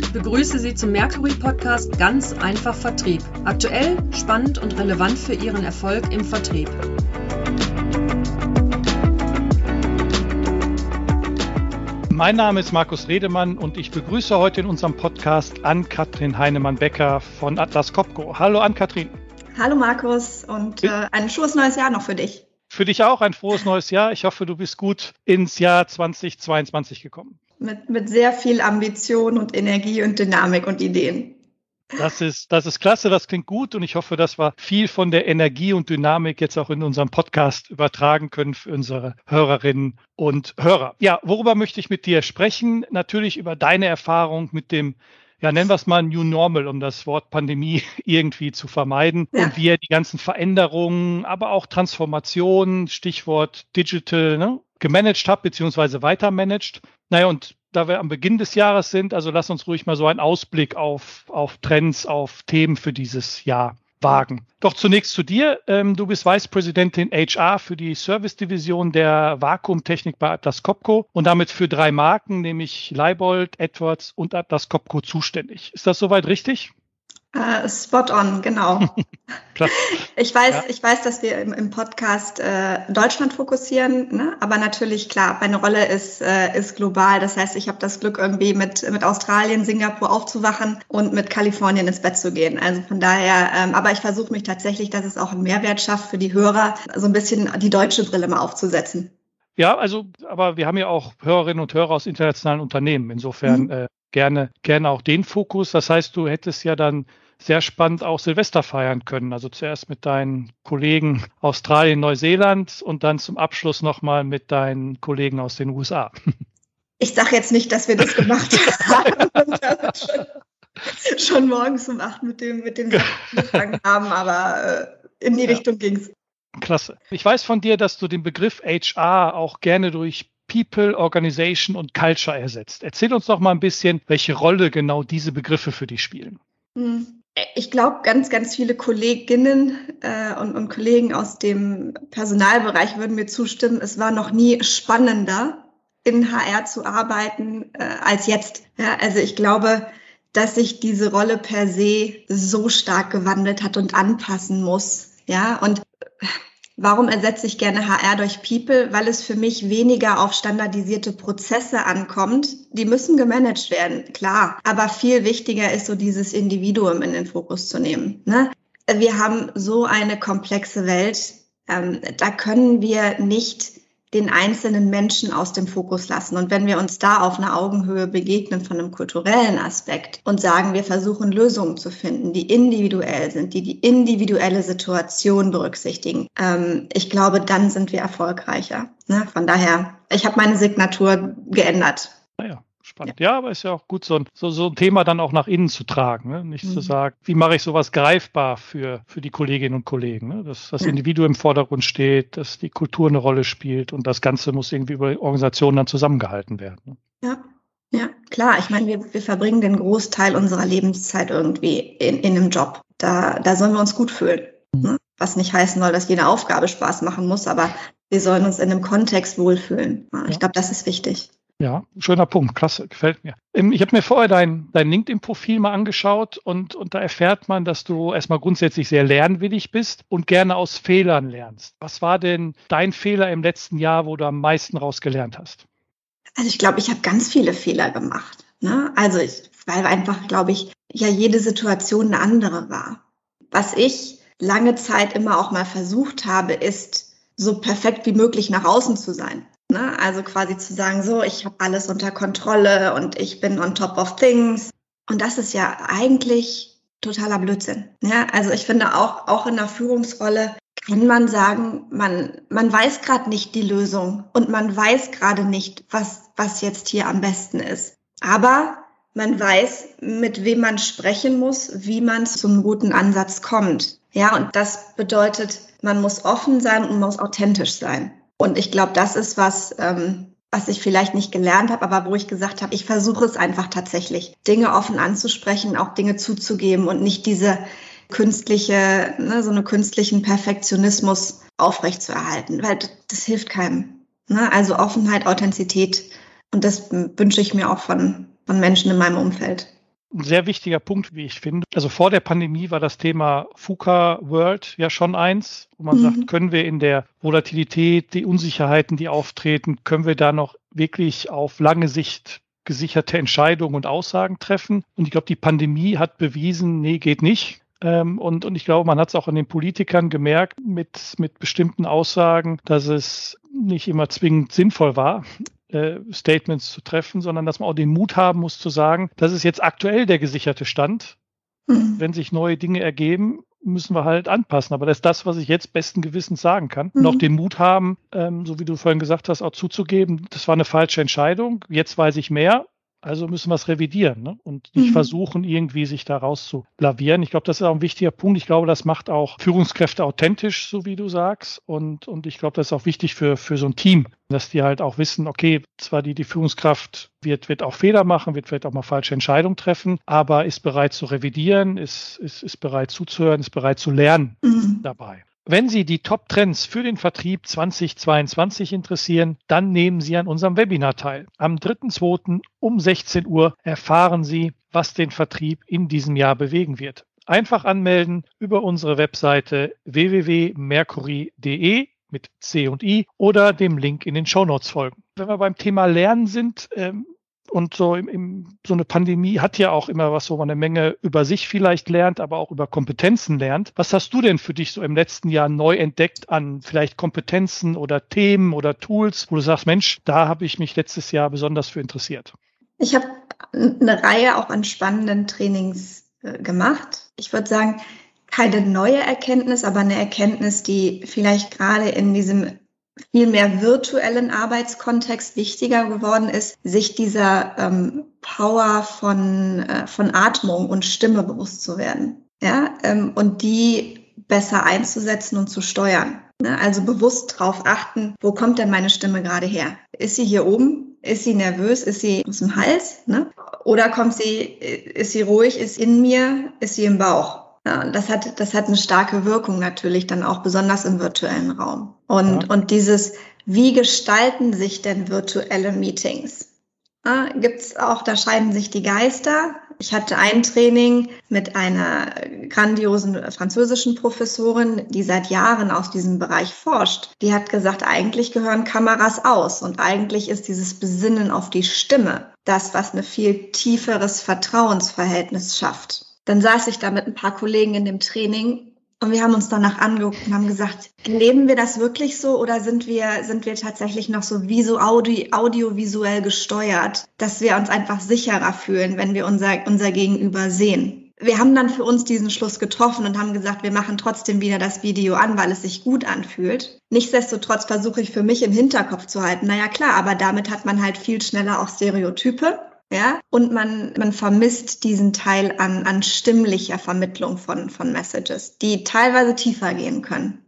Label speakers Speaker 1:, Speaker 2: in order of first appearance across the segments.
Speaker 1: Ich begrüße Sie zum Mercury Podcast Ganz einfach Vertrieb. Aktuell, spannend und relevant für Ihren Erfolg im Vertrieb.
Speaker 2: Mein Name ist Markus Redemann und ich begrüße heute in unserem Podcast Ann-Kathrin Heinemann-Becker von Atlas Copco. Hallo Ann-Kathrin.
Speaker 3: Hallo Markus und äh, ein schönes neues Jahr noch für dich.
Speaker 2: Für dich auch ein frohes neues Jahr. Ich hoffe, du bist gut ins Jahr 2022 gekommen.
Speaker 3: Mit, mit sehr viel Ambition und Energie und Dynamik und Ideen.
Speaker 2: Das ist, das ist klasse, das klingt gut und ich hoffe, dass wir viel von der Energie und Dynamik jetzt auch in unserem Podcast übertragen können für unsere Hörerinnen und Hörer. Ja, worüber möchte ich mit dir sprechen? Natürlich über deine Erfahrung mit dem ja, nennen wir es mal New Normal, um das Wort Pandemie irgendwie zu vermeiden. Ja. Und wie er die ganzen Veränderungen, aber auch Transformationen, Stichwort Digital, ne, gemanagt hat, beziehungsweise weitermanagt. Naja, und da wir am Beginn des Jahres sind, also lass uns ruhig mal so einen Ausblick auf, auf Trends, auf Themen für dieses Jahr wagen. Doch zunächst zu dir. Ähm, du bist Vicepräsidentin HR für die Service-Division der Vakuumtechnik bei Atlas Copco und damit für drei Marken, nämlich Leibold, Edwards und Atlas Copco zuständig. Ist das soweit richtig?
Speaker 3: Uh, spot on, genau. ich weiß, ja. ich weiß, dass wir im, im Podcast äh, Deutschland fokussieren, ne? aber natürlich klar, meine Rolle ist, äh, ist global. Das heißt, ich habe das Glück, irgendwie mit, mit Australien, Singapur aufzuwachen und mit Kalifornien ins Bett zu gehen. Also von daher, ähm, aber ich versuche mich tatsächlich, dass es auch einen Mehrwert schafft für die Hörer, so ein bisschen die deutsche Brille mal aufzusetzen.
Speaker 2: Ja, also, aber wir haben ja auch Hörerinnen und Hörer aus internationalen Unternehmen. Insofern mhm. äh, gerne, gerne auch den Fokus. Das heißt, du hättest ja dann sehr spannend auch Silvester feiern können. Also zuerst mit deinen Kollegen Australien, Neuseeland und dann zum Abschluss nochmal mit deinen Kollegen aus den USA.
Speaker 3: Ich sage jetzt nicht, dass wir das gemacht haben und schon, schon, morgens um acht mit dem, mit dem angefangen haben, aber äh, in die ja. Richtung ging es.
Speaker 2: Klasse. Ich weiß von dir, dass du den Begriff HR auch gerne durch People, Organization und Culture ersetzt. Erzähl uns doch mal ein bisschen, welche Rolle genau diese Begriffe für dich spielen.
Speaker 3: Hm ich glaube, ganz, ganz viele Kolleginnen äh, und, und Kollegen aus dem Personalbereich würden mir zustimmen, es war noch nie spannender, in HR zu arbeiten äh, als jetzt. Ja, also ich glaube, dass sich diese Rolle per se so stark gewandelt hat und anpassen muss. Ja, und Warum ersetze ich gerne HR durch People? Weil es für mich weniger auf standardisierte Prozesse ankommt. Die müssen gemanagt werden, klar. Aber viel wichtiger ist so dieses Individuum in den Fokus zu nehmen. Ne? Wir haben so eine komplexe Welt. Ähm, da können wir nicht den einzelnen Menschen aus dem Fokus lassen. Und wenn wir uns da auf einer Augenhöhe begegnen von einem kulturellen Aspekt und sagen, wir versuchen Lösungen zu finden, die individuell sind, die die individuelle Situation berücksichtigen, ähm, ich glaube, dann sind wir erfolgreicher. Ne? Von daher, ich habe meine Signatur geändert.
Speaker 2: Naja. Spannend. Ja. ja, aber ist ja auch gut, so ein, so, so ein Thema dann auch nach innen zu tragen. Ne? Nicht mhm. zu sagen, wie mache ich sowas greifbar für, für die Kolleginnen und Kollegen. Ne? Dass das Individuum im Vordergrund steht, dass die Kultur eine Rolle spielt und das Ganze muss irgendwie über Organisationen dann zusammengehalten werden. Ne?
Speaker 3: Ja. Ja, klar. Ich meine, wir, wir verbringen den Großteil unserer Lebenszeit irgendwie in, in einem Job. Da, da sollen wir uns gut fühlen. Mhm. Ne? Was nicht heißen soll, dass jede Aufgabe Spaß machen muss, aber wir sollen uns in einem Kontext wohlfühlen. Ja, ich glaube, das ist wichtig.
Speaker 2: Ja, schöner Punkt, klasse, gefällt mir. Ich habe mir vorher dein, dein LinkedIn-Profil mal angeschaut und, und da erfährt man, dass du erstmal grundsätzlich sehr lernwillig bist und gerne aus Fehlern lernst. Was war denn dein Fehler im letzten Jahr, wo du am meisten rausgelernt hast?
Speaker 3: Also ich glaube, ich habe ganz viele Fehler gemacht. Ne? Also ich, weil einfach, glaube ich, ja jede Situation eine andere war. Was ich lange Zeit immer auch mal versucht habe, ist so perfekt wie möglich nach außen zu sein. Ne? Also quasi zu sagen, so, ich habe alles unter Kontrolle und ich bin on top of things. Und das ist ja eigentlich totaler Blödsinn. Ja, also ich finde auch, auch in der Führungsrolle kann man sagen, man, man weiß gerade nicht die Lösung und man weiß gerade nicht, was, was jetzt hier am besten ist. Aber man weiß, mit wem man sprechen muss, wie man zum guten Ansatz kommt. Ja, und das bedeutet, man muss offen sein und muss authentisch sein. Und ich glaube, das ist was, ähm, was ich vielleicht nicht gelernt habe, aber wo ich gesagt habe, ich versuche es einfach tatsächlich, Dinge offen anzusprechen, auch Dinge zuzugeben und nicht diese künstliche, ne, so einen künstlichen Perfektionismus aufrechtzuerhalten, weil das hilft keinem. Ne? Also Offenheit, Authentizität Und das wünsche ich mir auch von, von Menschen in meinem Umfeld
Speaker 2: ein sehr wichtiger Punkt, wie ich finde. Also vor der Pandemie war das Thema FUKA World ja schon eins, wo man mhm. sagt, können wir in der Volatilität, die Unsicherheiten, die auftreten, können wir da noch wirklich auf lange Sicht gesicherte Entscheidungen und Aussagen treffen. Und ich glaube, die Pandemie hat bewiesen, nee, geht nicht. Ähm, und, und ich glaube, man hat es auch an den Politikern gemerkt mit, mit bestimmten Aussagen, dass es nicht immer zwingend sinnvoll war, äh, Statements zu treffen, sondern dass man auch den Mut haben muss zu sagen, das ist jetzt aktuell der gesicherte Stand. Mhm. Wenn sich neue Dinge ergeben, müssen wir halt anpassen. Aber das ist das, was ich jetzt besten Gewissens sagen kann. Mhm. Auch den Mut haben, ähm, so wie du vorhin gesagt hast, auch zuzugeben, das war eine falsche Entscheidung. Jetzt weiß ich mehr. Also müssen wir es revidieren ne? und nicht mhm. versuchen, irgendwie sich da rauszulavieren. Ich glaube, das ist auch ein wichtiger Punkt. Ich glaube, das macht auch Führungskräfte authentisch, so wie du sagst. Und, und ich glaube, das ist auch wichtig für, für so ein Team, dass die halt auch wissen, okay, zwar die, die Führungskraft wird, wird auch Fehler machen, wird vielleicht auch mal falsche Entscheidungen treffen, aber ist bereit zu revidieren, ist, ist, ist bereit zuzuhören, ist bereit zu lernen mhm. dabei. Wenn Sie die Top-Trends für den Vertrieb 2022 interessieren, dann nehmen Sie an unserem Webinar teil. Am 3.2. um 16 Uhr erfahren Sie, was den Vertrieb in diesem Jahr bewegen wird. Einfach anmelden über unsere Webseite www.mercury.de mit C und I oder dem Link in den Show Notes folgen. Wenn wir beim Thema Lernen sind, ähm, und so, im, im, so eine Pandemie hat ja auch immer was, wo man eine Menge über sich vielleicht lernt, aber auch über Kompetenzen lernt. Was hast du denn für dich so im letzten Jahr neu entdeckt an vielleicht Kompetenzen oder Themen oder Tools, wo du sagst, Mensch, da habe ich mich letztes Jahr besonders für interessiert?
Speaker 3: Ich habe eine Reihe auch an spannenden Trainings äh, gemacht. Ich würde sagen, keine neue Erkenntnis, aber eine Erkenntnis, die vielleicht gerade in diesem viel mehr virtuellen Arbeitskontext wichtiger geworden ist, sich dieser ähm, Power von, äh, von Atmung und Stimme bewusst zu werden. Ja, ähm, und die besser einzusetzen und zu steuern. Ne? Also bewusst darauf achten, wo kommt denn meine Stimme gerade her? Ist sie hier oben? Ist sie nervös? Ist sie aus dem Hals? Ne? Oder kommt sie, ist sie ruhig? Ist in mir? Ist sie im Bauch? Ja, das hat, das hat eine starke Wirkung natürlich dann auch besonders im virtuellen Raum. Und, ja. und dieses, wie gestalten sich denn virtuelle Meetings? Ja, gibt's auch, da scheiden sich die Geister. Ich hatte ein Training mit einer grandiosen französischen Professorin, die seit Jahren aus diesem Bereich forscht. Die hat gesagt, eigentlich gehören Kameras aus und eigentlich ist dieses Besinnen auf die Stimme das, was ein viel tieferes Vertrauensverhältnis schafft. Dann saß ich da mit ein paar Kollegen in dem Training und wir haben uns danach angeguckt und haben gesagt, leben wir das wirklich so oder sind wir, sind wir tatsächlich noch so visu, audio, audiovisuell gesteuert, dass wir uns einfach sicherer fühlen, wenn wir unser, unser Gegenüber sehen? Wir haben dann für uns diesen Schluss getroffen und haben gesagt, wir machen trotzdem wieder das Video an, weil es sich gut anfühlt. Nichtsdestotrotz versuche ich für mich im Hinterkopf zu halten, naja klar, aber damit hat man halt viel schneller auch Stereotype ja, und man, man vermisst diesen Teil an, an stimmlicher Vermittlung von, von Messages, die teilweise tiefer gehen können.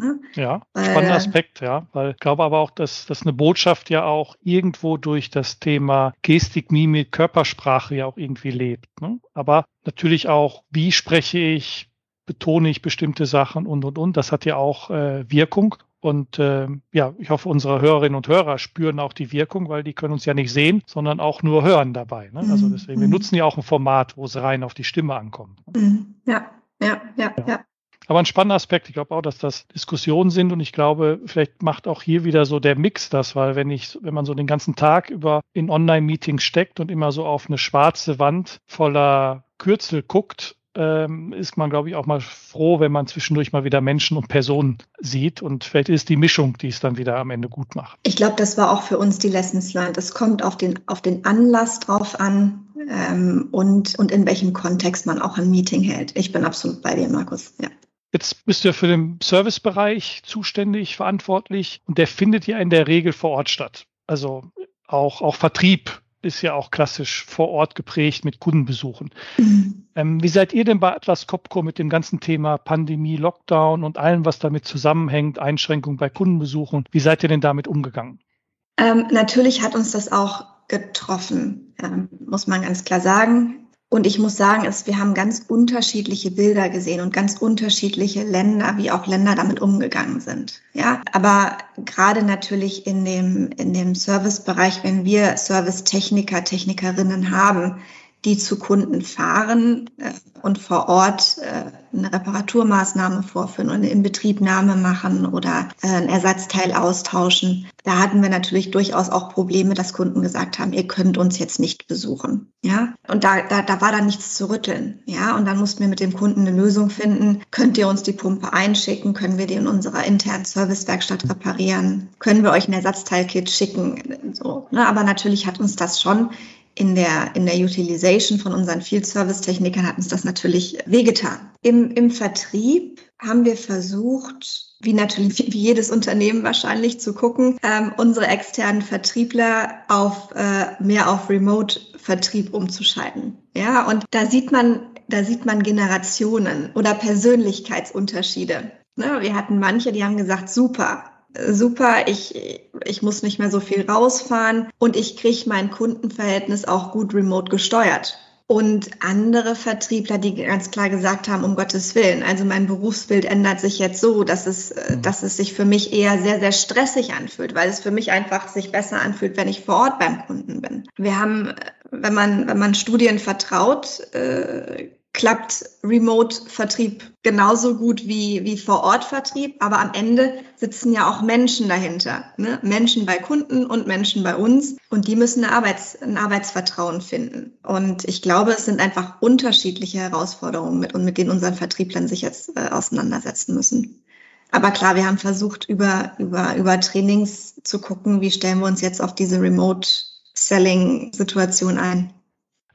Speaker 2: Ne? Ja, spannender Aspekt, ja, weil ich glaube aber auch, dass, dass eine Botschaft ja auch irgendwo durch das Thema Gestik, Mimik, Körpersprache ja auch irgendwie lebt. Ne? Aber natürlich auch, wie spreche ich, betone ich bestimmte Sachen und und und. Das hat ja auch äh, Wirkung. Und äh, ja, ich hoffe, unsere Hörerinnen und Hörer spüren auch die Wirkung, weil die können uns ja nicht sehen, sondern auch nur hören dabei. Ne? Also mhm. deswegen, wir mhm. nutzen ja auch ein Format, wo es rein auf die Stimme ankommt.
Speaker 3: Mhm. Ja, ja, ja, ja. ja.
Speaker 2: Aber ein spannender Aspekt. Ich glaube auch, dass das Diskussionen sind und ich glaube, vielleicht macht auch hier wieder so der Mix das, weil wenn ich, wenn man so den ganzen Tag über in Online-Meetings steckt und immer so auf eine schwarze Wand voller Kürzel guckt, ähm, ist man, glaube ich, auch mal froh, wenn man zwischendurch mal wieder Menschen und Personen sieht. Und vielleicht ist die Mischung, die es dann wieder am Ende gut macht.
Speaker 3: Ich glaube, das war auch für uns die Lessons learned. Es kommt auf den, auf den Anlass drauf an ähm, und, und in welchem Kontext man auch ein Meeting hält. Ich bin absolut bei dir, Markus. Ja.
Speaker 2: Jetzt bist du ja für den Servicebereich zuständig, verantwortlich und der findet ja in der Regel vor Ort statt. Also auch, auch Vertrieb ist ja auch klassisch vor Ort geprägt mit Kundenbesuchen. Mhm. Ähm, wie seid ihr denn bei Atlas Copco mit dem ganzen Thema Pandemie, Lockdown und allem, was damit zusammenhängt, Einschränkungen bei Kundenbesuchen? Wie seid ihr denn damit umgegangen?
Speaker 3: Ähm, natürlich hat uns das auch getroffen, ähm, muss man ganz klar sagen. Und ich muss sagen, es, wir haben ganz unterschiedliche Bilder gesehen und ganz unterschiedliche Länder, wie auch Länder damit umgegangen sind. Ja, aber gerade natürlich in dem, in dem Servicebereich, wenn wir Servicetechniker, Technikerinnen haben, die zu Kunden fahren äh, und vor Ort äh, eine Reparaturmaßnahme vorführen und eine Inbetriebnahme machen oder äh, ein Ersatzteil austauschen. Da hatten wir natürlich durchaus auch Probleme, dass Kunden gesagt haben, ihr könnt uns jetzt nicht besuchen. Ja, und da, da, da war dann nichts zu rütteln. Ja, und dann mussten wir mit dem Kunden eine Lösung finden. Könnt ihr uns die Pumpe einschicken? Können wir die in unserer internen Servicewerkstatt reparieren? Können wir euch ein Ersatzteilkit schicken? So, ne? Aber natürlich hat uns das schon in der, in der Utilization von unseren Field Service Technikern hat uns das natürlich wehgetan. Im, im Vertrieb haben wir versucht, wie natürlich wie jedes Unternehmen wahrscheinlich zu gucken, ähm, unsere externen Vertriebler auf äh, mehr auf Remote-Vertrieb umzuschalten. Ja, und da sieht man, da sieht man Generationen oder Persönlichkeitsunterschiede. Ne, wir hatten manche, die haben gesagt, super, super, ich, ich muss nicht mehr so viel rausfahren und ich kriege mein Kundenverhältnis auch gut remote gesteuert. Und andere Vertriebler, die ganz klar gesagt haben, um Gottes Willen, also mein Berufsbild ändert sich jetzt so, dass es, mhm. dass es sich für mich eher sehr, sehr stressig anfühlt, weil es für mich einfach sich besser anfühlt, wenn ich vor Ort beim Kunden bin. Wir haben, wenn man, wenn man Studien vertraut, äh, klappt Remote-Vertrieb genauso gut wie, wie Vor-Ort-Vertrieb, aber am Ende sitzen ja auch Menschen dahinter. Ne? Menschen bei Kunden und Menschen bei uns und die müssen eine Arbeits-, ein Arbeitsvertrauen finden. Und ich glaube, es sind einfach unterschiedliche Herausforderungen, mit, und mit denen unseren Vertrieblern sich jetzt äh, auseinandersetzen müssen. Aber klar, wir haben versucht, über, über, über Trainings zu gucken, wie stellen wir uns jetzt auf diese Remote-Selling-Situation ein.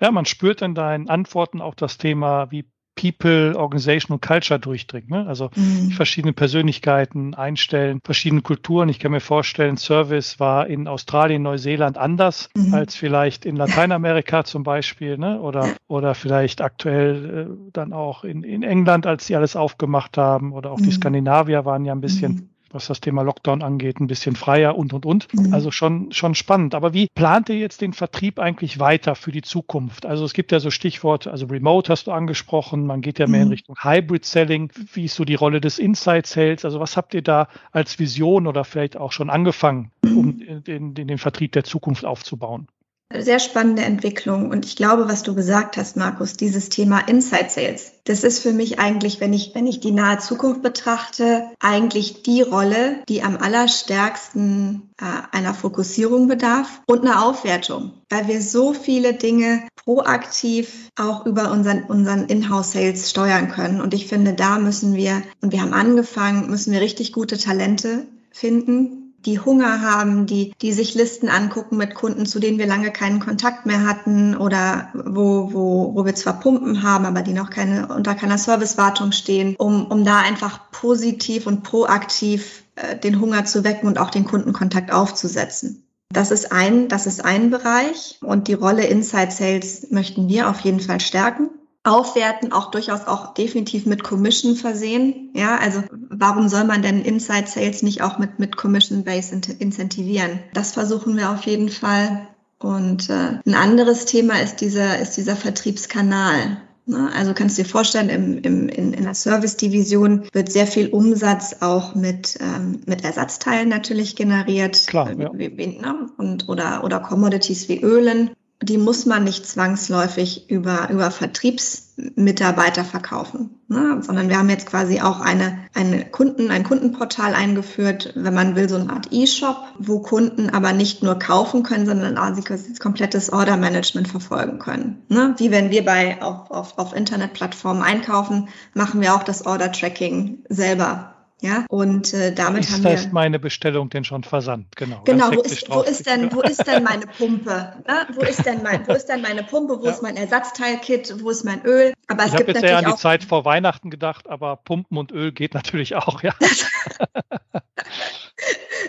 Speaker 2: Ja, man spürt in deinen Antworten auch das Thema, wie People, Organization und Culture durchdringt. Ne? Also mhm. verschiedene Persönlichkeiten einstellen, verschiedene Kulturen. Ich kann mir vorstellen, Service war in Australien, Neuseeland anders mhm. als vielleicht in Lateinamerika zum Beispiel, ne? oder, oder vielleicht aktuell äh, dann auch in, in England, als sie alles aufgemacht haben, oder auch mhm. die Skandinavier waren ja ein bisschen mhm was das Thema Lockdown angeht, ein bisschen freier und, und, und. Mhm. Also schon, schon spannend. Aber wie plant ihr jetzt den Vertrieb eigentlich weiter für die Zukunft? Also es gibt ja so Stichworte, also Remote hast du angesprochen, man geht ja mehr in mhm. Richtung Hybrid Selling. Wie ist so die Rolle des Inside Sales? Also was habt ihr da als Vision oder vielleicht auch schon angefangen, um den, den, den Vertrieb der Zukunft aufzubauen?
Speaker 3: Sehr spannende Entwicklung. Und ich glaube, was du gesagt hast, Markus, dieses Thema Inside Sales, das ist für mich eigentlich, wenn ich, wenn ich die nahe Zukunft betrachte, eigentlich die Rolle, die am allerstärksten äh, einer Fokussierung bedarf und einer Aufwertung, weil wir so viele Dinge proaktiv auch über unseren, unseren Inhouse-Sales steuern können. Und ich finde, da müssen wir, und wir haben angefangen, müssen wir richtig gute Talente finden, die Hunger haben, die, die sich Listen angucken mit Kunden, zu denen wir lange keinen Kontakt mehr hatten oder wo, wo, wo wir zwar Pumpen haben, aber die noch keine, unter keiner Servicewartung stehen, um, um da einfach positiv und proaktiv äh, den Hunger zu wecken und auch den Kundenkontakt aufzusetzen. Das ist ein, das ist ein Bereich und die Rolle Inside Sales möchten wir auf jeden Fall stärken aufwerten, auch durchaus auch definitiv mit Commission versehen. Ja, also warum soll man denn Inside Sales nicht auch mit, mit Commission Base incentivieren? Das versuchen wir auf jeden Fall. Und äh, ein anderes Thema ist dieser, ist dieser Vertriebskanal. Ne? Also kannst du dir vorstellen, im, im, in, in der Service-Division wird sehr viel Umsatz auch mit, ähm, mit Ersatzteilen natürlich generiert.
Speaker 2: Klar, ja.
Speaker 3: Ne? Und, oder, oder Commodities wie Ölen die muss man nicht zwangsläufig über, über Vertriebsmitarbeiter verkaufen, ne? sondern wir haben jetzt quasi auch eine, eine Kunden, ein Kundenportal eingeführt, wenn man will, so eine Art E-Shop, wo Kunden aber nicht nur kaufen können, sondern auch sie komplettes Order-Management verfolgen können. Ne? Wie wenn wir bei, auf, auf, auf Internetplattformen einkaufen, machen wir auch das Order-Tracking selber ja, und äh, damit
Speaker 2: ist
Speaker 3: haben wir.
Speaker 2: Ist meine Bestellung denn schon versandt? Genau.
Speaker 3: Genau, wo ist, wo ist, denn, wo ist denn meine Pumpe? Na, wo, ist denn mein, wo ist denn meine Pumpe? Wo ja. ist mein Ersatzteilkit? Wo ist mein Öl?
Speaker 2: Aber es ich habe jetzt eher an die Zeit vor Weihnachten gedacht, aber Pumpen und Öl geht natürlich auch, ja.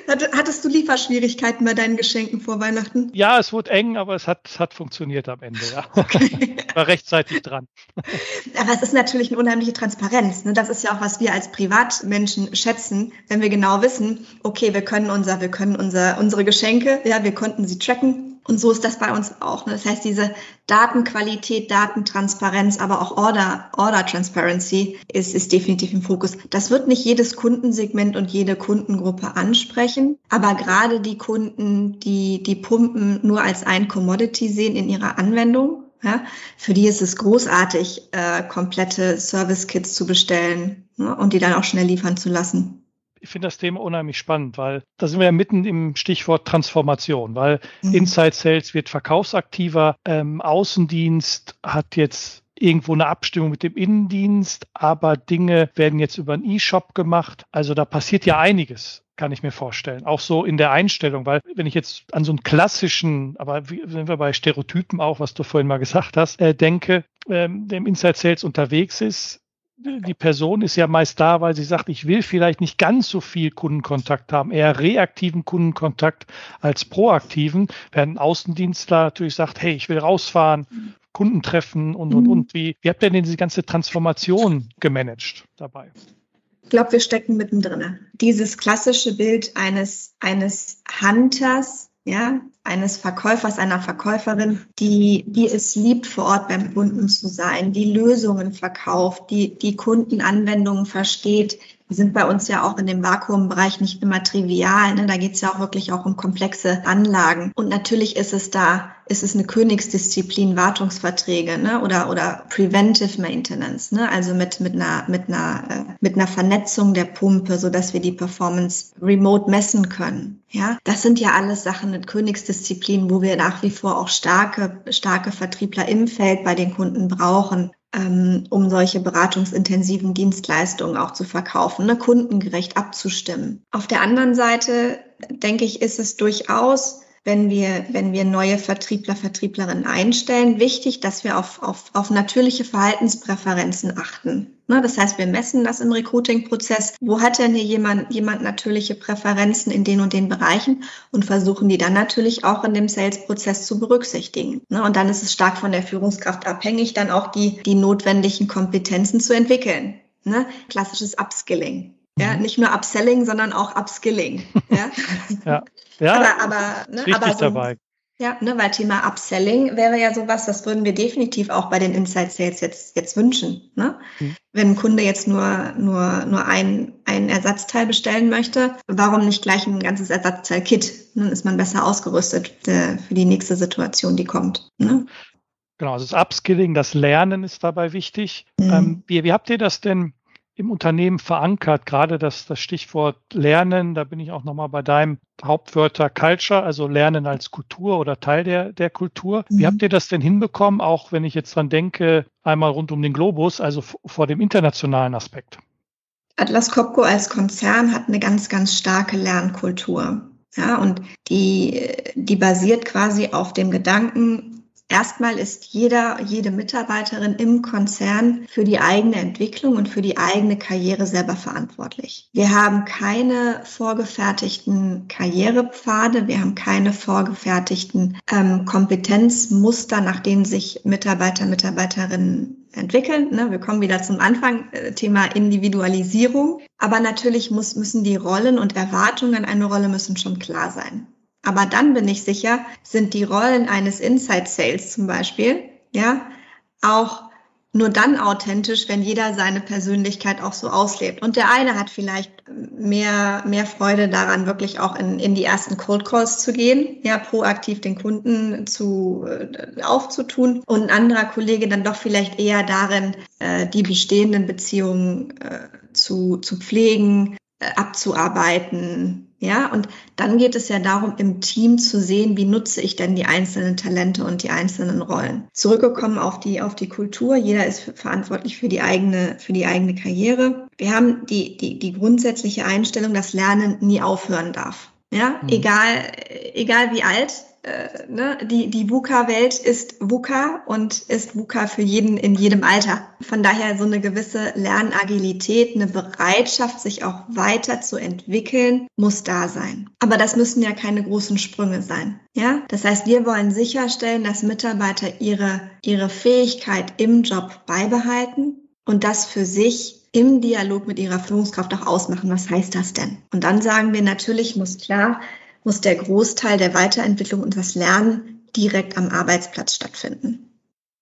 Speaker 3: Hattest du Lieferschwierigkeiten bei deinen Geschenken vor Weihnachten?
Speaker 2: Ja, es wurde eng, aber es hat, hat funktioniert am Ende, ja. Okay. War rechtzeitig dran.
Speaker 3: Aber es ist natürlich eine unheimliche Transparenz. Ne? Das ist ja auch, was wir als Privatmenschen Menschen schätzen, wenn wir genau wissen, okay, wir können unser, wir können unser, unsere Geschenke, ja, wir konnten sie tracken, und so ist das bei uns auch. Ne? Das heißt, diese Datenqualität, Datentransparenz, aber auch Order, Order Transparency ist, ist definitiv im Fokus. Das wird nicht jedes Kundensegment und jede Kundengruppe ansprechen, aber gerade die Kunden, die die Pumpen nur als ein Commodity sehen in ihrer Anwendung, ja, für die ist es großartig, äh, komplette Service-Kits zu bestellen ne, und die dann auch schnell liefern zu lassen
Speaker 2: ich finde das Thema unheimlich spannend, weil da sind wir ja mitten im Stichwort Transformation, weil mhm. Inside Sales wird verkaufsaktiver, ähm, Außendienst hat jetzt irgendwo eine Abstimmung mit dem Innendienst, aber Dinge werden jetzt über einen E-Shop gemacht. Also da passiert ja einiges kann ich mir vorstellen. Auch so in der Einstellung, weil wenn ich jetzt an so einen klassischen, aber wie sind wir bei Stereotypen auch, was du vorhin mal gesagt hast, äh, denke, ähm, der im Inside Sales unterwegs ist, die Person ist ja meist da, weil sie sagt, ich will vielleicht nicht ganz so viel Kundenkontakt haben, eher reaktiven Kundenkontakt als proaktiven, während ein Außendienstler natürlich sagt, hey, ich will rausfahren, Kunden treffen und, und, und. Wie, wie habt ihr denn diese ganze Transformation gemanagt dabei?
Speaker 3: Ich glaube, wir stecken mittendrin. Dieses klassische Bild eines, eines Hunters, ja, eines Verkäufers, einer Verkäuferin, die, die es liebt, vor Ort beim Kunden zu sein, die Lösungen verkauft, die, die Kundenanwendungen versteht, die sind bei uns ja auch in dem Vakuumbereich nicht immer trivial. Ne? Da geht es ja auch wirklich auch um komplexe Anlagen. Und natürlich ist es da, ist es eine Königsdisziplin, Wartungsverträge ne? oder, oder Preventive Maintenance, ne? also mit, mit, einer, mit, einer, äh, mit einer Vernetzung der Pumpe, so dass wir die Performance remote messen können. Ja, das sind ja alles Sachen mit Königsdisziplin, wo wir nach wie vor auch starke, starke Vertriebler im Feld bei den Kunden brauchen ähm, um solche beratungsintensiven Dienstleistungen auch zu verkaufen, ne, kundengerecht abzustimmen. Auf der anderen Seite, denke ich, ist es durchaus wenn wir, wenn wir neue Vertriebler, Vertrieblerinnen einstellen, wichtig, dass wir auf, auf, auf natürliche Verhaltenspräferenzen achten. Ne, das heißt, wir messen das im Recruiting-Prozess. Wo hat denn hier jemand, jemand natürliche Präferenzen in den und den Bereichen und versuchen die dann natürlich auch in dem Sales-Prozess zu berücksichtigen. Ne, und dann ist es stark von der Führungskraft abhängig, dann auch die, die notwendigen Kompetenzen zu entwickeln. Ne? Klassisches Upskilling. Ja, mhm. nicht nur Upselling, sondern auch Upskilling. Ja,
Speaker 2: ja. ja
Speaker 3: aber, aber, ne,
Speaker 2: richtig
Speaker 3: aber
Speaker 2: so, dabei.
Speaker 3: Ja, ne, weil Thema Upselling wäre ja sowas, das würden wir definitiv auch bei den Inside Sales jetzt, jetzt wünschen. Ne? Mhm. Wenn ein Kunde jetzt nur, nur, nur ein, ein Ersatzteil bestellen möchte, warum nicht gleich ein ganzes Ersatzteil-Kit? Dann ist man besser ausgerüstet für die nächste Situation, die kommt. Ne?
Speaker 2: Genau, also das Upskilling, das Lernen ist dabei wichtig. Mhm. Ähm, wie, wie habt ihr das denn im Unternehmen verankert, gerade das, das Stichwort Lernen, da bin ich auch nochmal bei deinem Hauptwörter Culture, also Lernen als Kultur oder Teil der, der Kultur. Mhm. Wie habt ihr das denn hinbekommen, auch wenn ich jetzt dran denke, einmal rund um den Globus, also vor dem internationalen Aspekt?
Speaker 3: Atlas Copco als Konzern hat eine ganz, ganz starke Lernkultur. Ja, und die, die basiert quasi auf dem Gedanken, Erstmal ist jeder, jede Mitarbeiterin im Konzern für die eigene Entwicklung und für die eigene Karriere selber verantwortlich. Wir haben keine vorgefertigten Karrierepfade, wir haben keine vorgefertigten ähm, Kompetenzmuster, nach denen sich Mitarbeiter, Mitarbeiterinnen entwickeln. Ne? Wir kommen wieder zum Anfang, äh, Thema Individualisierung. Aber natürlich muss, müssen die Rollen und Erwartungen an eine Rolle müssen schon klar sein. Aber dann bin ich sicher, sind die Rollen eines Inside Sales zum Beispiel, ja, auch nur dann authentisch, wenn jeder seine Persönlichkeit auch so auslebt. Und der eine hat vielleicht mehr, mehr Freude daran, wirklich auch in, in die ersten Cold Calls zu gehen, ja, proaktiv den Kunden zu, äh, aufzutun. Und ein anderer Kollege dann doch vielleicht eher darin, äh, die bestehenden Beziehungen äh, zu, zu pflegen, äh, abzuarbeiten, ja, und dann geht es ja darum, im Team zu sehen, wie nutze ich denn die einzelnen Talente und die einzelnen Rollen. Zurückgekommen auf die, auf die Kultur. Jeder ist verantwortlich für die eigene, für die eigene Karriere. Wir haben die, die, die grundsätzliche Einstellung, dass Lernen nie aufhören darf. Ja, mhm. egal, egal wie alt, äh, ne, die, die VUCA-Welt ist VUCA und ist VUCA für jeden in jedem Alter. Von daher so eine gewisse Lernagilität, eine Bereitschaft, sich auch weiter zu entwickeln, muss da sein. Aber das müssen ja keine großen Sprünge sein. Ja, das heißt, wir wollen sicherstellen, dass Mitarbeiter ihre, ihre Fähigkeit im Job beibehalten und das für sich im Dialog mit ihrer Führungskraft auch ausmachen, was heißt das denn? Und dann sagen wir natürlich, muss klar, muss der Großteil der Weiterentwicklung und das Lernen direkt am Arbeitsplatz stattfinden.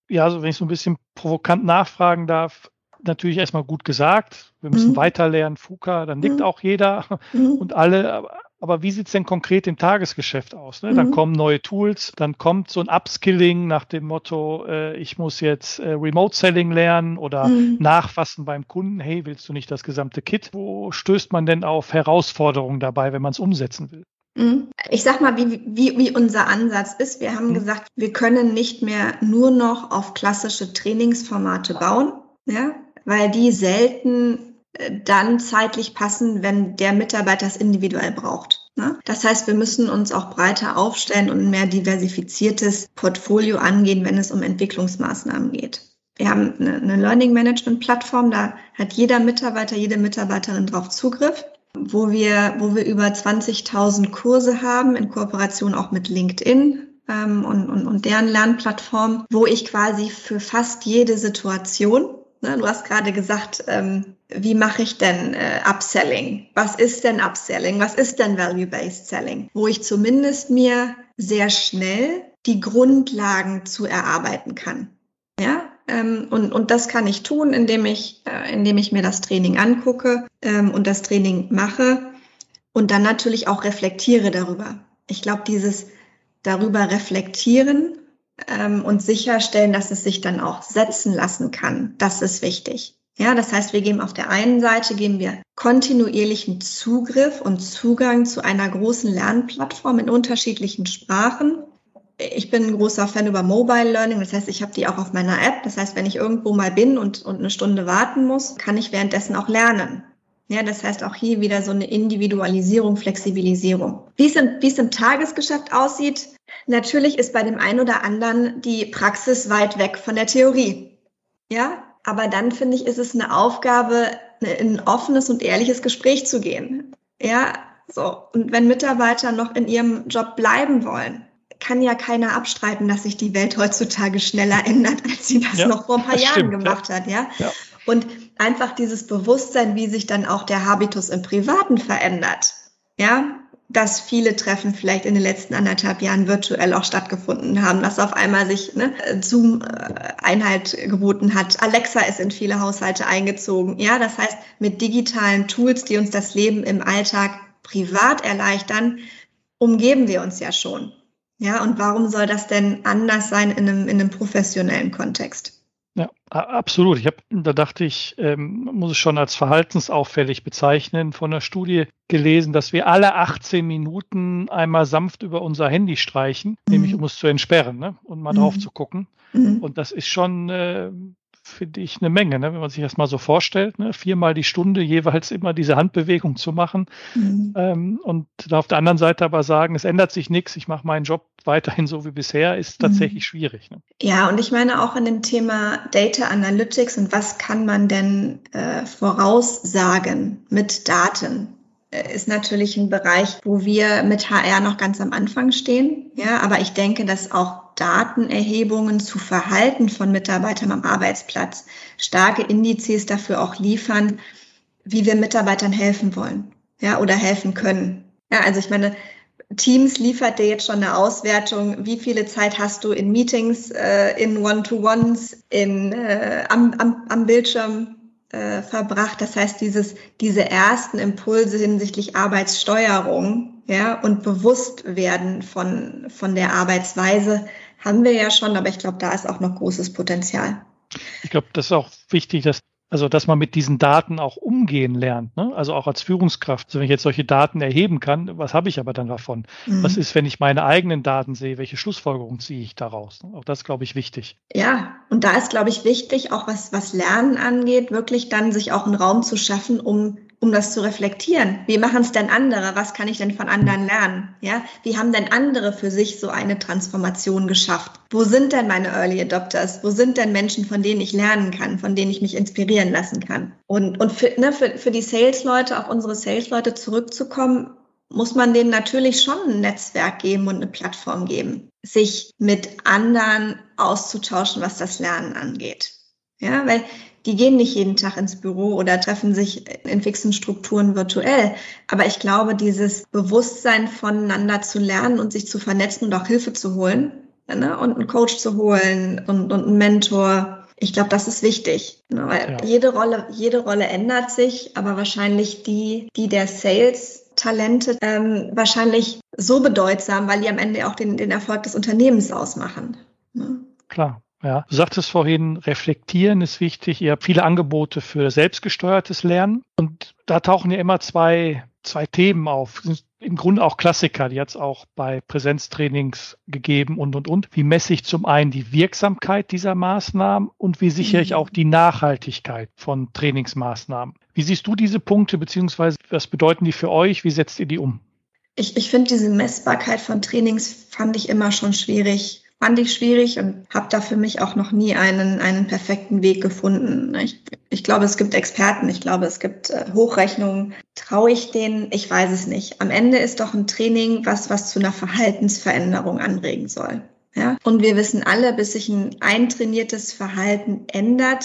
Speaker 2: Ja, also wenn ich so ein bisschen provokant nachfragen darf, natürlich erstmal gut gesagt. Wir müssen mhm. weiterlernen, FUKA, dann nickt mhm. auch jeder mhm. und alle. Aber, wie sieht's denn konkret im Tagesgeschäft aus? Ne? Dann mhm. kommen neue Tools, dann kommt so ein Upskilling nach dem Motto, äh, ich muss jetzt äh, Remote Selling lernen oder mhm. nachfassen beim Kunden. Hey, willst du nicht das gesamte Kit? Wo stößt man denn auf Herausforderungen dabei, wenn man es umsetzen will?
Speaker 3: Mhm. Ich sag mal, wie, wie, wie unser Ansatz ist. Wir haben gesagt, wir können nicht mehr nur noch auf klassische Trainingsformate bauen. Ja, weil die selten äh, dann zeitlich passen, wenn der Mitarbeiter es individuell braucht. Ne? Das heißt, wir müssen uns auch breiter aufstellen und ein mehr diversifiziertes Portfolio angehen, wenn es um Entwicklungsmaßnahmen geht. Wir haben eine, Learning Management Plattform, da hat jeder Mitarbeiter, jede Mitarbeiterin drauf Zugriff, wo wir, wo wir über 20.000 Kurse haben, in Kooperation auch mit LinkedIn, ähm, und, und, und deren Lernplattform, wo ich quasi für fast jede Situation Ne, du hast gerade gesagt, ähm, wie mache ich denn äh, Upselling? Was ist denn Upselling? Was ist denn Value-Based Selling? Wo ich zumindest mir sehr schnell die Grundlagen zu erarbeiten kann. Ähm, und, und das kann ich tun, indem ich, äh, indem ich mir das Training angucke ähm, und das Training mache und dann natürlich auch reflektiere darüber. Ich glaube, dieses darüber reflektieren ähm, und sicherstellen, dass es sich dann auch setzen lassen kann. Das ist wichtig. Ja, das heißt, wir geben auf der einen Seite geben wir kontinuierlichen Zugriff und Zugang zu einer großen Lernplattform in unterschiedlichen Sprachen. Ich bin ein großer Fan über Mobile Learning, das heißt, ich habe die auch auf meiner App. Das heißt, wenn ich irgendwo mal bin und, und eine Stunde warten muss, kann ich währenddessen auch lernen. Ja, das heißt auch hier wieder so eine Individualisierung, Flexibilisierung. Wie es im, wie es im Tagesgeschäft aussieht, natürlich ist bei dem einen oder anderen die Praxis weit weg von der Theorie. Ja, aber dann finde ich, ist es eine Aufgabe, in ein offenes und ehrliches Gespräch zu gehen. Ja, so. Und wenn Mitarbeiter noch in ihrem Job bleiben wollen, kann ja keiner abstreiten, dass sich die Welt heutzutage schneller ändert, als sie das ja, noch vor ein paar Jahren stimmt, gemacht ja. hat, ja? ja. Und einfach dieses Bewusstsein, wie sich dann auch der Habitus im Privaten verändert. Ja, dass viele Treffen vielleicht in den letzten anderthalb Jahren virtuell auch stattgefunden haben, dass auf einmal sich ne, Zoom äh, Einheit geboten hat. Alexa ist in viele Haushalte eingezogen. Ja, das heißt, mit digitalen Tools, die uns das Leben im Alltag privat erleichtern, umgeben wir uns ja schon. Ja, und warum soll das denn anders sein in einem, in einem professionellen Kontext?
Speaker 2: Ja, absolut. Ich habe, da dachte ich, ähm, muss es schon als verhaltensauffällig bezeichnen, von der Studie gelesen, dass wir alle 18 Minuten einmal sanft über unser Handy streichen, mhm. nämlich um es zu entsperren ne? und mal mhm. drauf zu gucken. Mhm. Und das ist schon äh, finde ich eine Menge, ne? wenn man sich das mal so vorstellt, ne? viermal die Stunde jeweils immer diese Handbewegung zu machen mhm. ähm, und auf der anderen Seite aber sagen, es ändert sich nichts, ich mache meinen Job weiterhin so wie bisher, ist tatsächlich mhm. schwierig. Ne?
Speaker 3: Ja, und ich meine auch in dem Thema Data Analytics und was kann man denn äh, voraussagen mit Daten? Ist natürlich ein Bereich, wo wir mit HR noch ganz am Anfang stehen. Ja, aber ich denke, dass auch Datenerhebungen zu Verhalten von Mitarbeitern am Arbeitsplatz starke Indizes dafür auch liefern, wie wir Mitarbeitern helfen wollen, ja, oder helfen können. Ja, also ich meine, Teams liefert dir jetzt schon eine Auswertung, wie viele Zeit hast du in Meetings, äh, in One-to-Ones, in, äh, am, am, am Bildschirm äh, verbracht. Das heißt, dieses, diese ersten Impulse hinsichtlich Arbeitssteuerung ja, und Bewusstwerden von, von der Arbeitsweise haben wir ja schon, aber ich glaube, da ist auch noch großes Potenzial.
Speaker 2: Ich glaube, das ist auch wichtig, dass also, dass man mit diesen Daten auch umgehen lernt, ne? also auch als Führungskraft. Also, wenn ich jetzt solche Daten erheben kann, was habe ich aber dann davon? Mhm. Was ist, wenn ich meine eigenen Daten sehe? Welche Schlussfolgerungen ziehe ich daraus? Auch das, glaube ich, wichtig.
Speaker 3: Ja, und da ist, glaube ich, wichtig, auch was, was Lernen angeht, wirklich dann sich auch einen Raum zu schaffen, um um das zu reflektieren. Wie machen es denn andere? Was kann ich denn von anderen lernen? Ja, wie haben denn andere für sich so eine Transformation geschafft? Wo sind denn meine Early Adopters? Wo sind denn Menschen, von denen ich lernen kann, von denen ich mich inspirieren lassen kann? Und, und für, ne, für, für die Sales-Leute, auf unsere Sales-Leute zurückzukommen, muss man denen natürlich schon ein Netzwerk geben und eine Plattform geben, sich mit anderen auszutauschen, was das Lernen angeht. Ja, weil die gehen nicht jeden Tag ins Büro oder treffen sich in fixen Strukturen virtuell. Aber ich glaube, dieses Bewusstsein voneinander zu lernen und sich zu vernetzen und auch Hilfe zu holen ne? und einen Coach zu holen und, und einen Mentor, ich glaube, das ist wichtig. Ne? Weil ja. jede Rolle, jede Rolle ändert sich, aber wahrscheinlich die, die der Sales Talente ähm, wahrscheinlich so bedeutsam, weil die am Ende auch den, den Erfolg des Unternehmens ausmachen.
Speaker 2: Ne? Klar. Ja, du sagtest vorhin, reflektieren ist wichtig. Ihr habt viele Angebote für selbstgesteuertes Lernen. Und da tauchen ja immer zwei, zwei Themen auf. Im Grunde auch Klassiker, die hat es auch bei Präsenztrainings gegeben und, und, und. Wie messe ich zum einen die Wirksamkeit dieser Maßnahmen und wie sichere ich auch die Nachhaltigkeit von Trainingsmaßnahmen? Wie siehst du diese Punkte, beziehungsweise was bedeuten die für euch? Wie setzt ihr die um?
Speaker 3: Ich, ich finde diese Messbarkeit von Trainings fand ich immer schon schwierig fand ich schwierig und habe da für mich auch noch nie einen, einen perfekten Weg gefunden. Ich, ich glaube, es gibt Experten, ich glaube, es gibt äh, Hochrechnungen. Traue ich denen? Ich weiß es nicht. Am Ende ist doch ein Training was, was zu einer Verhaltensveränderung anregen soll. Ja? Und wir wissen alle, bis sich ein eintrainiertes Verhalten ändert,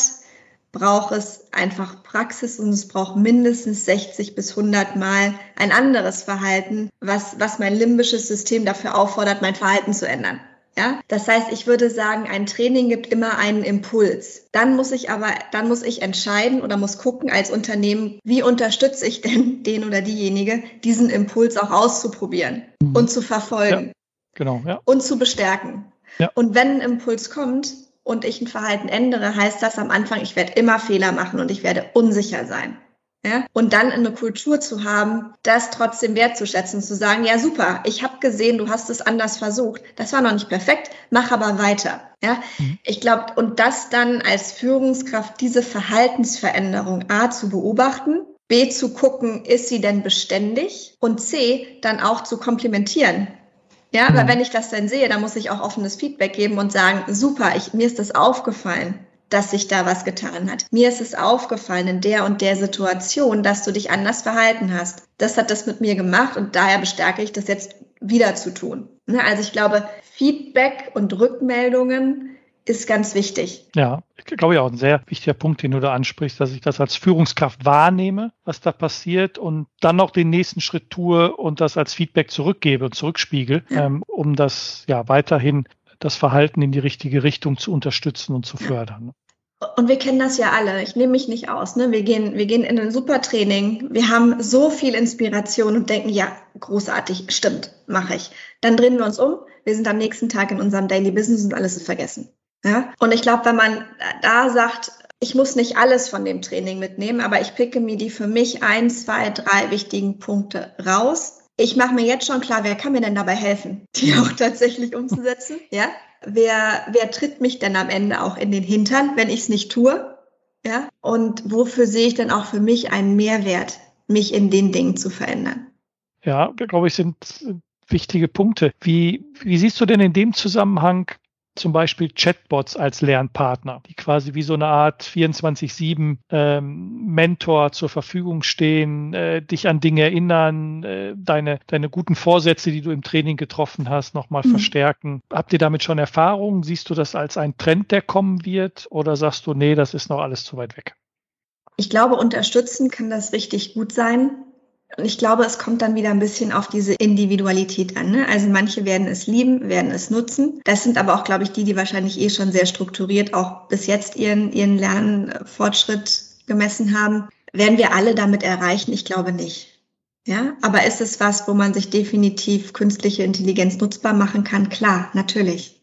Speaker 3: braucht es einfach Praxis und es braucht mindestens 60 bis 100 Mal ein anderes Verhalten, was, was mein limbisches System dafür auffordert, mein Verhalten zu ändern. Ja, das heißt, ich würde sagen, ein Training gibt immer einen Impuls. Dann muss ich aber, dann muss ich entscheiden oder muss gucken als Unternehmen, wie unterstütze ich denn den oder diejenige, diesen Impuls auch auszuprobieren mhm. und zu verfolgen.
Speaker 2: Ja, genau, ja.
Speaker 3: Und zu bestärken. Ja. Und wenn ein Impuls kommt und ich ein Verhalten ändere, heißt das am Anfang, ich werde immer Fehler machen und ich werde unsicher sein. Ja? Und dann eine Kultur zu haben, das trotzdem wertzuschätzen, zu sagen, ja super, ich habe gesehen, du hast es anders versucht, das war noch nicht perfekt, mach aber weiter. Ja? Mhm. Ich glaube, und das dann als Führungskraft, diese Verhaltensveränderung A zu beobachten, B zu gucken, ist sie denn beständig und C dann auch zu komplimentieren. Ja, mhm. weil wenn ich das dann sehe, dann muss ich auch offenes Feedback geben und sagen, super, ich, mir ist das aufgefallen dass sich da was getan hat. Mir ist es aufgefallen in der und der Situation, dass du dich anders verhalten hast. Das hat das mit mir gemacht und daher bestärke ich das jetzt wieder zu tun. Ne, also ich glaube, Feedback und Rückmeldungen ist ganz wichtig.
Speaker 2: Ja, ich glaube ja auch ein sehr wichtiger Punkt, den du da ansprichst, dass ich das als Führungskraft wahrnehme, was da passiert und dann noch den nächsten Schritt tue und das als Feedback zurückgebe und zurückspiegel, ja. ähm, um das ja weiterhin das Verhalten in die richtige Richtung zu unterstützen und zu fördern.
Speaker 3: Und wir kennen das ja alle. Ich nehme mich nicht aus. Ne? Wir, gehen, wir gehen in ein super Training. Wir haben so viel Inspiration und denken, ja, großartig, stimmt, mache ich. Dann drehen wir uns um. Wir sind am nächsten Tag in unserem Daily Business und alles ist vergessen. Ja? Und ich glaube, wenn man da sagt, ich muss nicht alles von dem Training mitnehmen, aber ich picke mir die für mich ein, zwei, drei wichtigen Punkte raus. Ich mache mir jetzt schon klar, wer kann mir denn dabei helfen, die auch tatsächlich umzusetzen? Ja, wer, wer tritt mich denn am Ende auch in den Hintern, wenn ich es nicht tue? Ja, und wofür sehe ich denn auch für mich einen Mehrwert, mich in den Dingen zu verändern?
Speaker 2: Ja, glaube ich, sind wichtige Punkte. Wie, wie siehst du denn in dem Zusammenhang zum Beispiel Chatbots als Lernpartner, die quasi wie so eine Art 24-7 ähm, Mentor zur Verfügung stehen, äh, dich an Dinge erinnern, äh, deine, deine guten Vorsätze, die du im Training getroffen hast, nochmal mhm. verstärken. Habt ihr damit schon Erfahrungen? Siehst du das als ein Trend, der kommen wird? Oder sagst du, nee, das ist noch alles zu weit weg?
Speaker 3: Ich glaube, unterstützen kann das richtig gut sein. Und ich glaube, es kommt dann wieder ein bisschen auf diese Individualität an. Ne? Also manche werden es lieben, werden es nutzen. Das sind aber auch, glaube ich, die, die wahrscheinlich eh schon sehr strukturiert auch bis jetzt ihren, ihren Lernfortschritt gemessen haben. Werden wir alle damit erreichen? Ich glaube nicht. Ja, aber ist es was, wo man sich definitiv künstliche Intelligenz nutzbar machen kann? Klar, natürlich.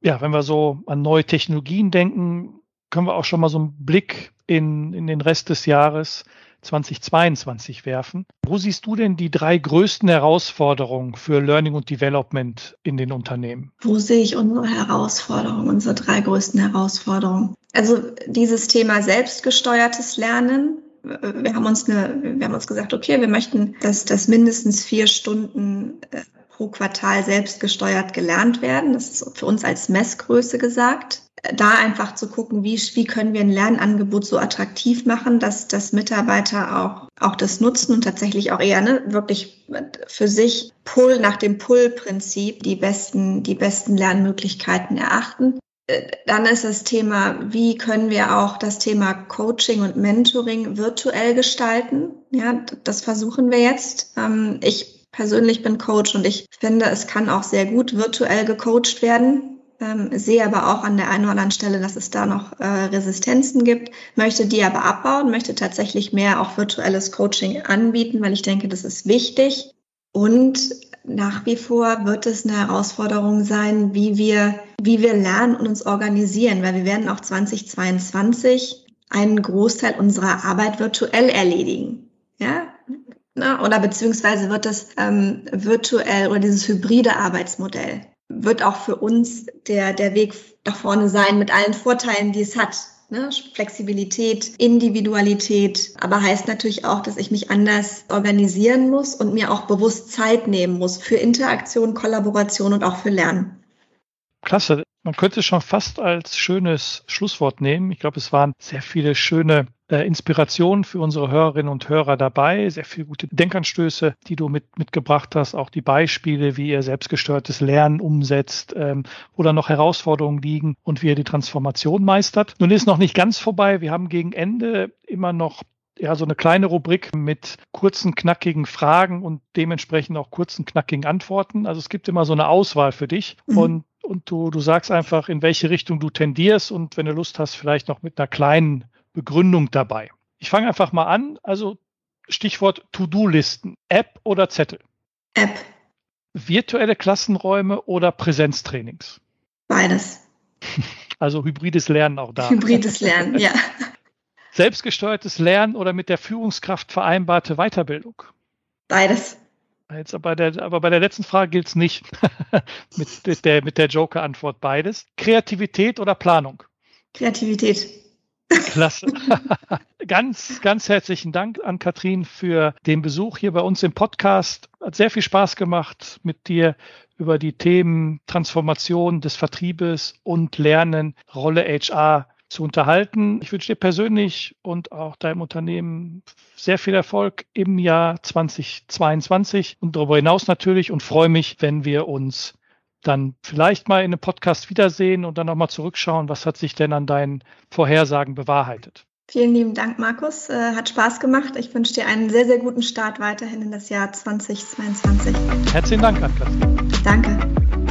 Speaker 2: Ja, wenn wir so an neue Technologien denken, können wir auch schon mal so einen Blick in, in den Rest des Jahres 2022 werfen. Wo siehst du denn die drei größten Herausforderungen für Learning und Development in den Unternehmen?
Speaker 3: Wo sehe ich unsere Herausforderungen, unsere drei größten Herausforderungen? Also dieses Thema selbstgesteuertes Lernen. Wir haben uns eine, wir haben uns gesagt, okay, wir möchten, dass das mindestens vier Stunden äh, pro Quartal selbstgesteuert gelernt werden. Das ist für uns als Messgröße gesagt da einfach zu gucken, wie, wie können wir ein Lernangebot so attraktiv machen, dass, dass Mitarbeiter auch, auch das nutzen und tatsächlich auch eher ne, wirklich für sich Pull nach dem Pull-Prinzip die besten, die besten Lernmöglichkeiten erachten. äh, dann ist das Thema, wie können wir auch das Thema Coaching und Mentoring virtuell gestalten? Ja, das versuchen wir jetzt. Ähm, ich persönlich bin Coach und ich finde, es kann auch sehr gut virtuell gecoacht werden. Ähm, sehe aber auch an der einen oder anderen Stelle, dass es da noch äh, Resistenzen gibt, möchte die aber abbauen, möchte tatsächlich mehr auch virtuelles Coaching anbieten, weil ich denke, das ist wichtig. Und nach wie vor wird es eine Herausforderung sein, wie wir, wie wir lernen und uns organisieren, weil wir werden auch 2022 einen Großteil unserer Arbeit virtuell erledigen. Ja, Na, oder beziehungsweise wird es ähm, virtuell oder dieses hybride Arbeitsmodell wird auch für uns der, der Weg nach vorne sein mit allen Vorteilen, die es hat. Ne? Flexibilität, Individualität, aber heißt natürlich auch, dass ich mich anders organisieren muss und mir auch bewusst Zeit nehmen muss für Interaktion, Kollaboration und auch für Lernen.
Speaker 2: Klasse. Man könnte es schon fast als schönes Schlusswort nehmen. Ich glaube, es waren sehr viele schöne äh, Inspirationen für unsere Hörerinnen und Hörer dabei, sehr viele gute Denkanstöße, die du mit, mitgebracht hast, auch die Beispiele, wie ihr selbstgesteuertes Lernen umsetzt, ähm, wo da noch Herausforderungen liegen und wie ihr die Transformation meistert. Nun ist noch nicht ganz vorbei. Wir haben gegen Ende immer noch ja, so eine kleine Rubrik mit kurzen, knackigen Fragen und dementsprechend auch kurzen, knackigen Antworten. Also es gibt immer so eine Auswahl für dich mhm. und, und du, du sagst einfach, in welche Richtung du tendierst und wenn du Lust hast, vielleicht noch mit einer kleinen Begründung dabei. Ich fange einfach mal an. Also Stichwort To-Do-Listen. App oder Zettel?
Speaker 3: App.
Speaker 2: Virtuelle Klassenräume oder Präsenztrainings?
Speaker 3: Beides.
Speaker 2: Also hybrides Lernen auch da.
Speaker 3: Hybrides Lernen, ja.
Speaker 2: Selbstgesteuertes Lernen oder mit der Führungskraft vereinbarte Weiterbildung?
Speaker 3: Beides.
Speaker 2: Jetzt aber, der, aber bei der letzten Frage gilt es nicht. mit der, mit der Joker-Antwort beides. Kreativität oder Planung?
Speaker 3: Kreativität.
Speaker 2: Klasse. ganz, ganz herzlichen Dank an Katrin für den Besuch hier bei uns im Podcast. Hat sehr viel Spaß gemacht, mit dir über die Themen Transformation des Vertriebes und Lernen, Rolle HR zu unterhalten. Ich wünsche dir persönlich und auch deinem Unternehmen sehr viel Erfolg im Jahr 2022 und darüber hinaus natürlich und freue mich, wenn wir uns dann vielleicht mal in einem Podcast wiedersehen und dann nochmal zurückschauen, was hat sich denn an deinen Vorhersagen bewahrheitet.
Speaker 3: Vielen lieben Dank, Markus. Äh, hat Spaß gemacht. Ich wünsche dir einen sehr, sehr guten Start weiterhin in das Jahr 2022.
Speaker 2: Herzlichen Dank, Ann-Kathrin.
Speaker 3: Danke.